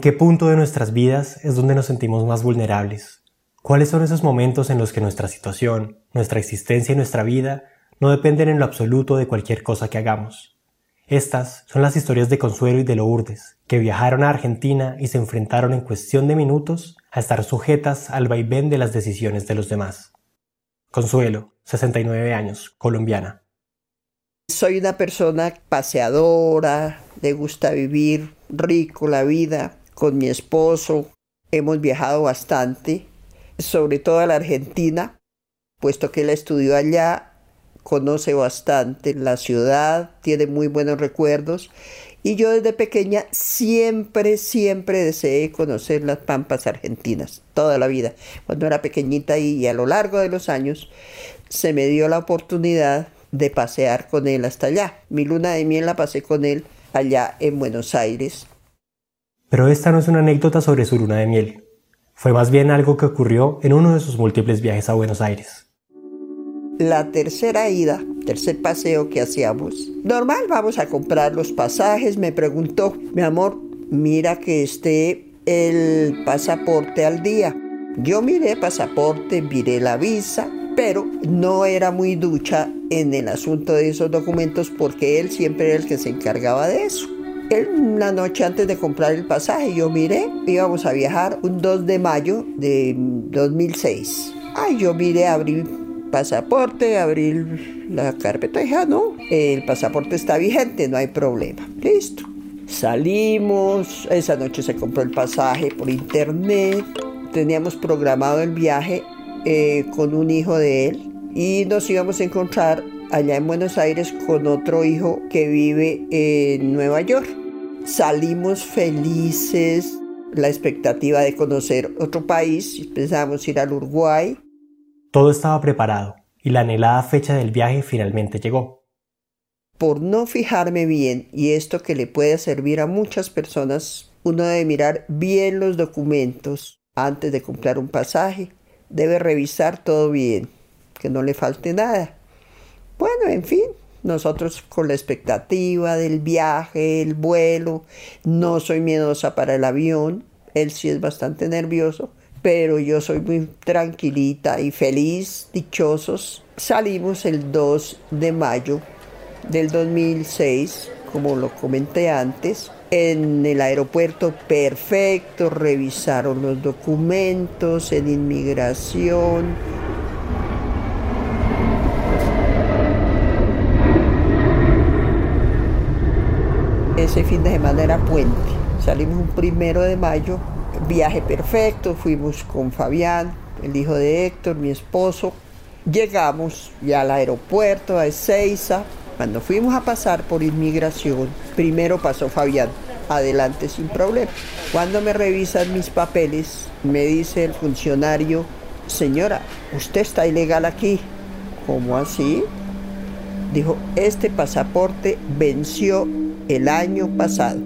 ¿En qué punto de nuestras vidas es donde nos sentimos más vulnerables? ¿Cuáles son esos momentos en los que nuestra situación, nuestra existencia y nuestra vida no dependen en lo absoluto de cualquier cosa que hagamos? Estas son las historias de Consuelo y de Lourdes, que viajaron a Argentina y se enfrentaron en cuestión de minutos a estar sujetas al vaivén de las decisiones de los demás. Consuelo, 69 años, colombiana. Soy una persona paseadora, le gusta vivir rico la vida, con mi esposo. Hemos viajado bastante, sobre todo a la Argentina, puesto que él estudió allá, conoce bastante la ciudad, tiene muy buenos recuerdos. Y yo desde pequeña siempre, siempre deseé conocer las pampas argentinas, toda la vida. Cuando era pequeñita y, a lo largo de los años se me dio la oportunidad de pasear con él hasta allá. Mi luna de miel la pasé con él allá en Buenos Aires. Pero esta no es una anécdota sobre su luna de miel. Fue más bien algo que ocurrió en uno de sus múltiples viajes a Buenos Aires. La tercera ida, tercer paseo que hacíamos. Normal, vamos a comprar los pasajes. Me preguntó, mi amor, mira que esté el pasaporte al día. Yo miré pasaporte, miré la visa, pero no era muy ducha en el asunto de esos documentos porque él siempre era el que se encargaba de eso. Una noche antes de comprar el pasaje, yo miré, íbamos a viajar un 2 de mayo de 2006. Ay, yo miré, abrí pasaporte, abrí la carpeta dije, ah, no, el pasaporte está vigente, no hay problema. Listo. Salimos, esa noche se compró el pasaje por internet, teníamos programado el viaje eh, con un hijo de él y nos íbamos a encontrar allá en Buenos Aires con otro hijo que vive en Nueva York. Salimos felices, la expectativa de conocer otro país, pensamos ir al Uruguay. Todo estaba preparado y la anhelada fecha del viaje finalmente llegó. Por no fijarme bien, y esto que le puede servir a muchas personas, uno debe mirar bien los documentos antes de comprar un pasaje. Debe revisar todo bien, que no le falte nada. Bueno, en fin, nosotros con la expectativa del viaje, el vuelo, no soy miedosa para el avión, él sí es bastante nervioso, pero yo soy muy tranquilita y feliz, dichosos. Salimos el 2 de mayo del 2006, como lo comenté antes, en el aeropuerto perfecto, revisaron los documentos en inmigración, ese fin de semana era puente. Salimos un primero de mayo, viaje perfecto, fuimos con Fabián, el hijo de Héctor, mi esposo. Llegamos ya al aeropuerto, a Ezeiza. Cuando fuimos a pasar por inmigración, primero pasó Fabián, adelante sin problema. Cuando me revisan mis papeles, me dice el funcionario, señora, usted está ilegal aquí. ¿Cómo así? Dijo, este pasaporte venció el año pasado.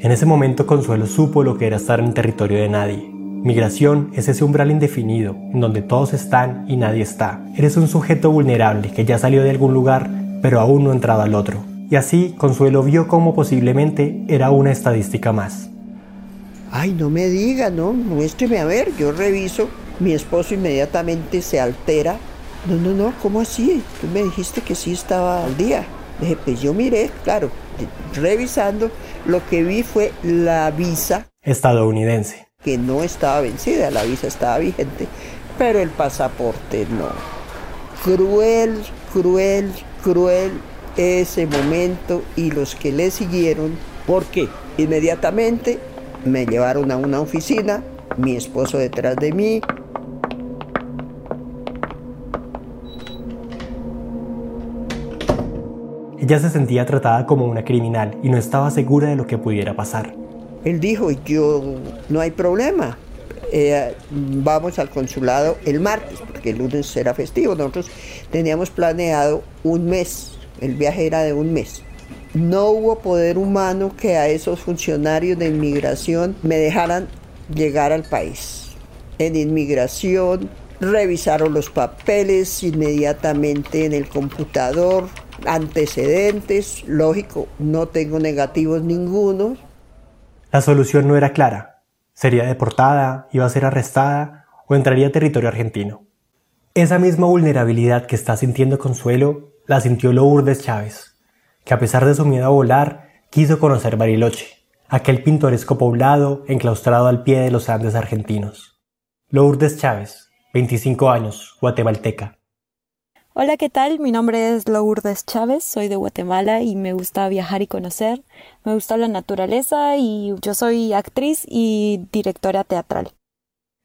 En ese momento Consuelo supo lo que era estar en territorio de nadie. Migración es ese umbral indefinido, en donde todos están y nadie está. Eres un sujeto vulnerable que ya salió de algún lugar, pero aún no ha entrado al otro. Y así Consuelo vio cómo posiblemente era una estadística más. Ay, no me diga, no, muéstreme a ver, yo reviso. Mi esposo inmediatamente se altera. No, no, no, ¿cómo así? Tú me dijiste que sí estaba al día. Dije, pues yo miré, claro, revisando, lo que vi fue la visa estadounidense. Que no estaba vencida, la visa estaba vigente, pero el pasaporte no. Cruel, cruel, cruel ese momento y los que le siguieron, porque inmediatamente me llevaron a una oficina, mi esposo detrás de mí. Ella se sentía tratada como una criminal y no estaba segura de lo que pudiera pasar. Él dijo, yo, no hay problema, eh, vamos al consulado el martes, porque el lunes era festivo. Nosotros teníamos planeado un mes, el viaje era de un mes. No hubo poder humano que a esos funcionarios de inmigración me dejaran llegar al país. En inmigración revisaron los papeles inmediatamente en el computador, antecedentes, lógico, no tengo negativos ninguno. La solución no era clara, sería deportada, iba a ser arrestada o entraría a territorio argentino. Esa misma vulnerabilidad que está sintiendo Consuelo la sintió Lourdes Chávez, que a pesar de su miedo a volar, quiso conocer Bariloche, aquel pintoresco poblado enclaustrado al pie de los Andes argentinos. Lourdes Chávez, 25 años, guatemalteca. Hola, ¿qué tal? Mi nombre es Lourdes Chávez, soy de Guatemala y me gusta viajar y conocer. Me gusta la naturaleza y yo soy actriz y directora teatral.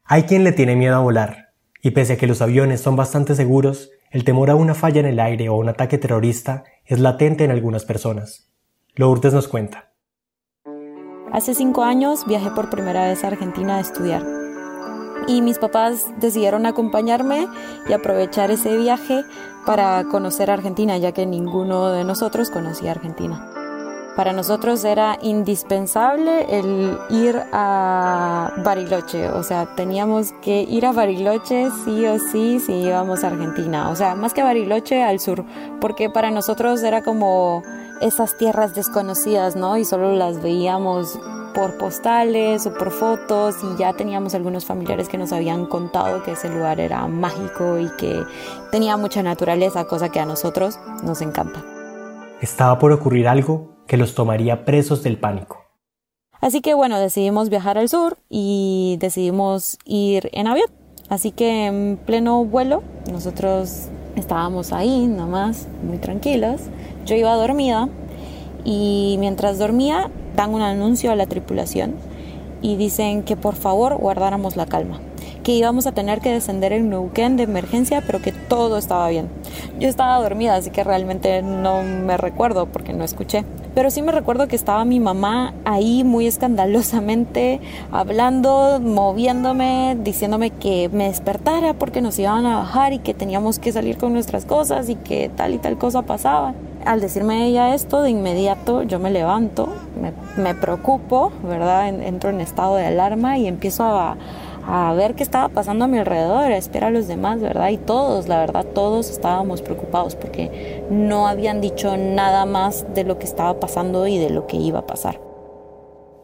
Hay quien le tiene miedo a volar, y pese a que los aviones son bastante seguros, el temor a una falla en el aire o un ataque terrorista es latente en algunas personas. Lourdes nos cuenta. Hace cinco años viajé por primera vez a Argentina a estudiar y mis papás decidieron acompañarme y aprovechar ese viaje para conocer Argentina, ya que ninguno de nosotros conocía Argentina. Para nosotros era indispensable el ir a Bariloche, o sea, teníamos que ir a Bariloche sí o sí si íbamos a Argentina, o sea, más que Bariloche al sur, porque para nosotros era como esas tierras desconocidas, ¿no? Y solo las veíamos por postales o por fotos y ya teníamos algunos familiares que nos habían contado que ese lugar era mágico y que tenía mucha naturaleza, cosa que a nosotros nos encanta. Estaba por ocurrir algo que los tomaría presos del pánico. Así que bueno, decidimos viajar al sur y decidimos ir en avión. Así que en pleno vuelo, nosotros estábamos ahí nomás, muy tranquilos. Yo iba dormida y mientras dormía dan un anuncio a la tripulación y dicen que por favor guardáramos la calma, que íbamos a tener que descender en Neuquén de emergencia, pero que todo estaba bien. Yo estaba dormida, así que realmente no me recuerdo porque no escuché. Pero sí me recuerdo que estaba mi mamá ahí muy escandalosamente hablando, moviéndome, diciéndome que me despertara porque nos iban a bajar y que teníamos que salir con nuestras cosas y que tal y tal cosa pasaba al decirme ella esto, de inmediato yo me levanto, me, preocupo, ¿verdad? Entro en estado de alarma y empiezo a, a, ver qué estaba pasando a mi alrededor, a esperar a los demás, ¿verdad? Y todos, la verdad, todos estábamos preocupados porque no habían dicho nada más de lo que estaba pasando y de lo que iba a pasar.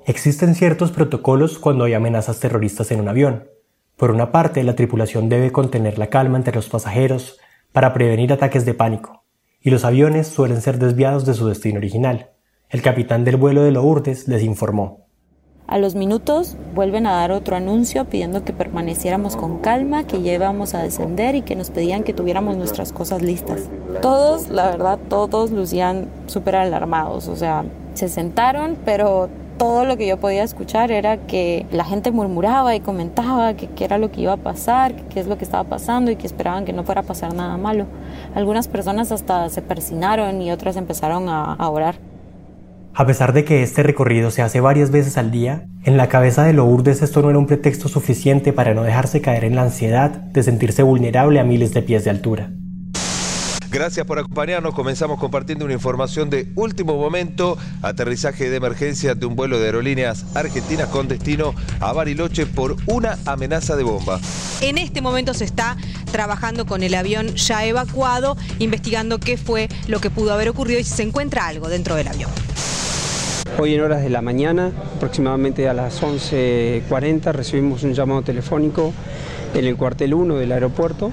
Existen ciertos protocolos cuando hay amenazas terroristas en un avión. Por una parte, la tripulación debe contener la calma entre los pasajeros para prevenir ataques de pánico y los aviones suelen ser desviados de su destino original. El capitán del vuelo de Lourdes les informó. A los minutos vuelven a dar otro anuncio pidiendo que permaneciéramos con calma, que ya íbamos a descender y que nos pedían que tuviéramos nuestras cosas listas. Todos, la verdad, todos lucían súper alarmados, o sea, se sentaron, pero todo lo que yo podía escuchar era que la gente murmuraba y comentaba que qué era lo que iba a pasar, qué es lo que estaba pasando y que esperaban que no fuera a pasar nada malo. Algunas personas hasta se persinaron y otras empezaron a, a orar. A pesar de que este recorrido se hace varias veces al día, en la cabeza de Lourdes esto no era un pretexto suficiente para no dejarse caer en la ansiedad de sentirse vulnerable a miles de pies de altura. Gracias por acompañarnos. Comenzamos compartiendo una información de último momento. Aterrizaje de emergencia de un vuelo de aerolíneas argentinas con destino a Bariloche por una amenaza de bomba. En este momento se está trabajando con el avión ya evacuado, investigando qué fue lo que pudo haber ocurrido y si se encuentra algo dentro del avión. Hoy en horas de la mañana, aproximadamente a las 11.40, recibimos un llamado telefónico en el cuartel 1 del aeropuerto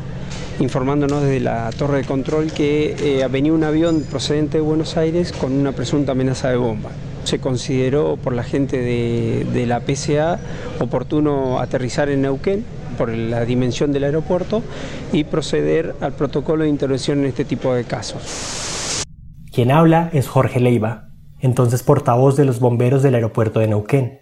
informándonos desde la torre de control que eh, venía un avión procedente de Buenos Aires con una presunta amenaza de bomba. Se consideró por la gente de, la PCA oportuno aterrizar en Neuquén por la dimensión del aeropuerto y proceder al protocolo de intervención en este tipo de casos. Quien habla es Jorge Leiva, entonces portavoz de los bomberos del aeropuerto de Neuquén.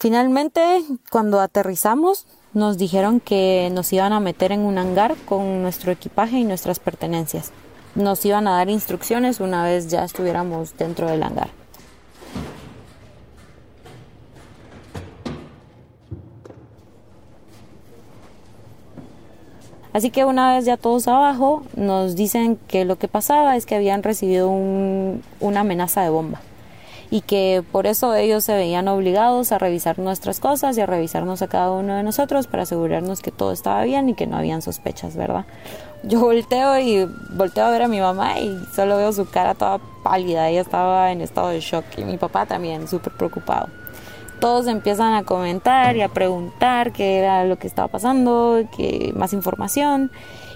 Finalmente, cuando aterrizamos, nos dijeron que nos iban a meter en un hangar con nuestro equipaje y nuestras pertenencias. Nos iban a dar instrucciones una vez ya estuviéramos dentro del hangar. Así que una vez ya todos abajo, nos dicen que lo que pasaba es que habían recibido una amenaza de bomba y que por eso ellos se veían obligados a revisar nuestras cosas y a revisarnos a cada uno de nosotros para asegurarnos que todo estaba bien y que no habían sospechas, ¿verdad? Yo volteo y volteo a ver a mi mamá y solo veo su cara toda pálida, ella estaba en estado de shock y mi papá también súper preocupado. Todos empiezan a comentar y a preguntar qué era lo que estaba pasando, qué más información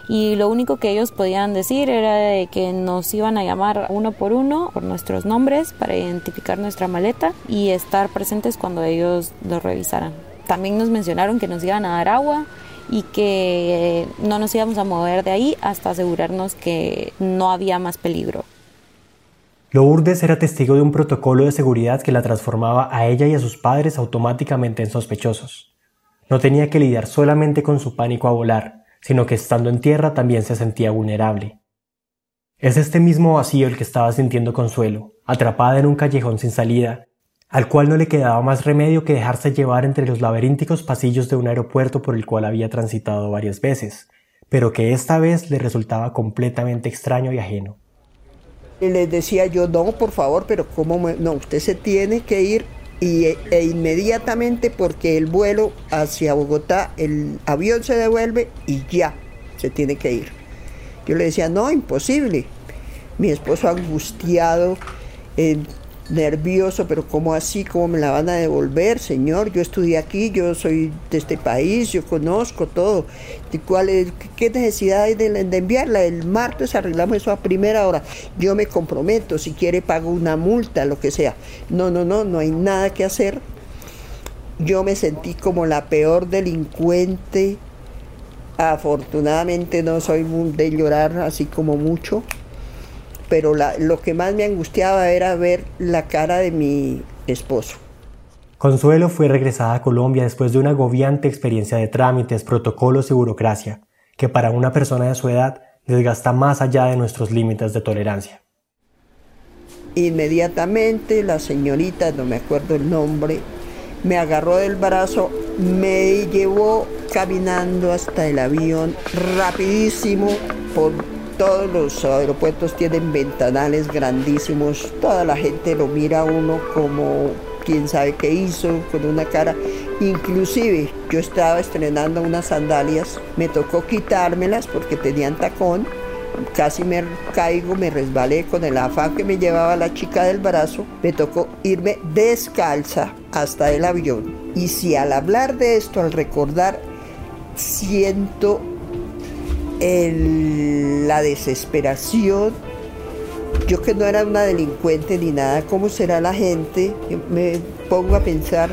y lo único que ellos podían decir era que nos iban a llamar uno por uno por nuestros nombres para identificar nuestra maleta y estar presentes cuando ellos lo revisaran. También nos mencionaron que nos iban a dar agua y que no nos íbamos a mover de ahí hasta asegurarnos que no había más peligro. Lourdes era testigo de un protocolo de seguridad que la transformaba a ella y a sus padres automáticamente en sospechosos. No tenía que lidiar solamente con su pánico a volar, sino que estando en tierra también se sentía vulnerable. Es este mismo vacío el que estaba sintiendo Consuelo, atrapada en un callejón sin salida, al cual no le quedaba más remedio que dejarse llevar entre los laberínticos pasillos de un aeropuerto por el cual había transitado varias veces, pero que esta vez le resultaba completamente extraño y ajeno. Y les decía yo, no, por favor, pero ¿cómo? No, usted se tiene que ir y, e inmediatamente porque el vuelo hacia Bogotá, el avión se devuelve y ya se tiene que ir. Yo le decía, no, imposible. Mi esposo angustiado, nervioso, pero ¿cómo así? ¿Cómo me la van a devolver, señor? Yo estudié aquí, yo soy de este país, yo conozco todo. ¿Cuál es, ¿Qué necesidad hay de, de, enviarla? El martes arreglamos eso a primera hora. Yo me comprometo, si quiere pago una multa, lo que sea. No, no, no, no hay nada que hacer. Yo me sentí como la peor delincuente. Afortunadamente no soy de llorar así como mucho pero lo que más me angustiaba era ver la cara de mi esposo. Consuelo fue regresada a Colombia después de una agobiante experiencia de trámites, protocolos y burocracia, que para una persona de su edad desgasta más allá de nuestros límites de tolerancia. Inmediatamente la señorita, no me acuerdo el nombre, me agarró del brazo, me llevó caminando hasta el avión rapidísimo por todos los aeropuertos tienen ventanales grandísimos, toda la gente lo mira uno como quién sabe qué hizo, con una cara. Inclusive yo estaba estrenando unas sandalias, me tocó quitármelas porque tenían tacón, casi me caigo, me resbalé con el afán que me llevaba la chica del brazo, me tocó irme descalza hasta el avión. Y si al hablar de esto, al recordar, siento la desesperación. Yo que no era una delincuente ni nada, ¿cómo será la gente? me pongo a pensar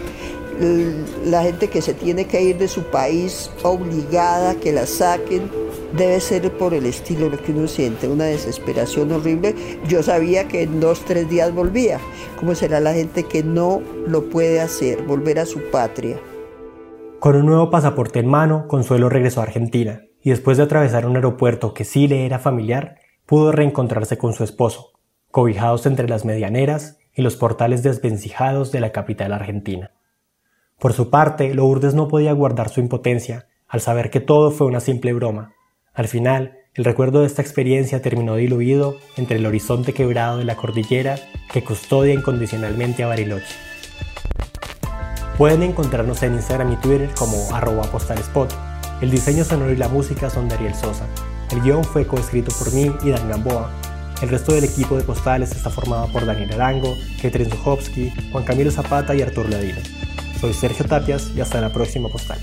la gente que se tiene que ir de su país obligada, que la saquen, debe ser por el estilo lo que uno siente, una desesperación horrible. Yo sabía que en dos, tres días volvía. ¿Cómo será la gente que no lo puede hacer, volver a su patria? Con un nuevo pasaporte en mano, Consuelo regresó a Argentina y después de atravesar un aeropuerto que sí le era familiar, pudo reencontrarse con su esposo, cobijados entre las medianeras y los portales desvencijados de la capital argentina. Por su parte, Lourdes no podía guardar su impotencia al saber que todo fue una simple broma. Al final, el recuerdo de esta experiencia terminó diluido entre el horizonte quebrado de la cordillera que custodia incondicionalmente a Bariloche. Pueden encontrarnos en Instagram y Twitter como arroba postalspot el diseño sonoro y la música son de Ariel Sosa. El guion fue coescrito por mí y Dan Gamboa. El resto del equipo de postales está formado por Daniel Arango, Ketrin Zuchowski, Juan Camilo Zapata y Artur Ladino. Soy Sergio Tapias y hasta la próxima postal.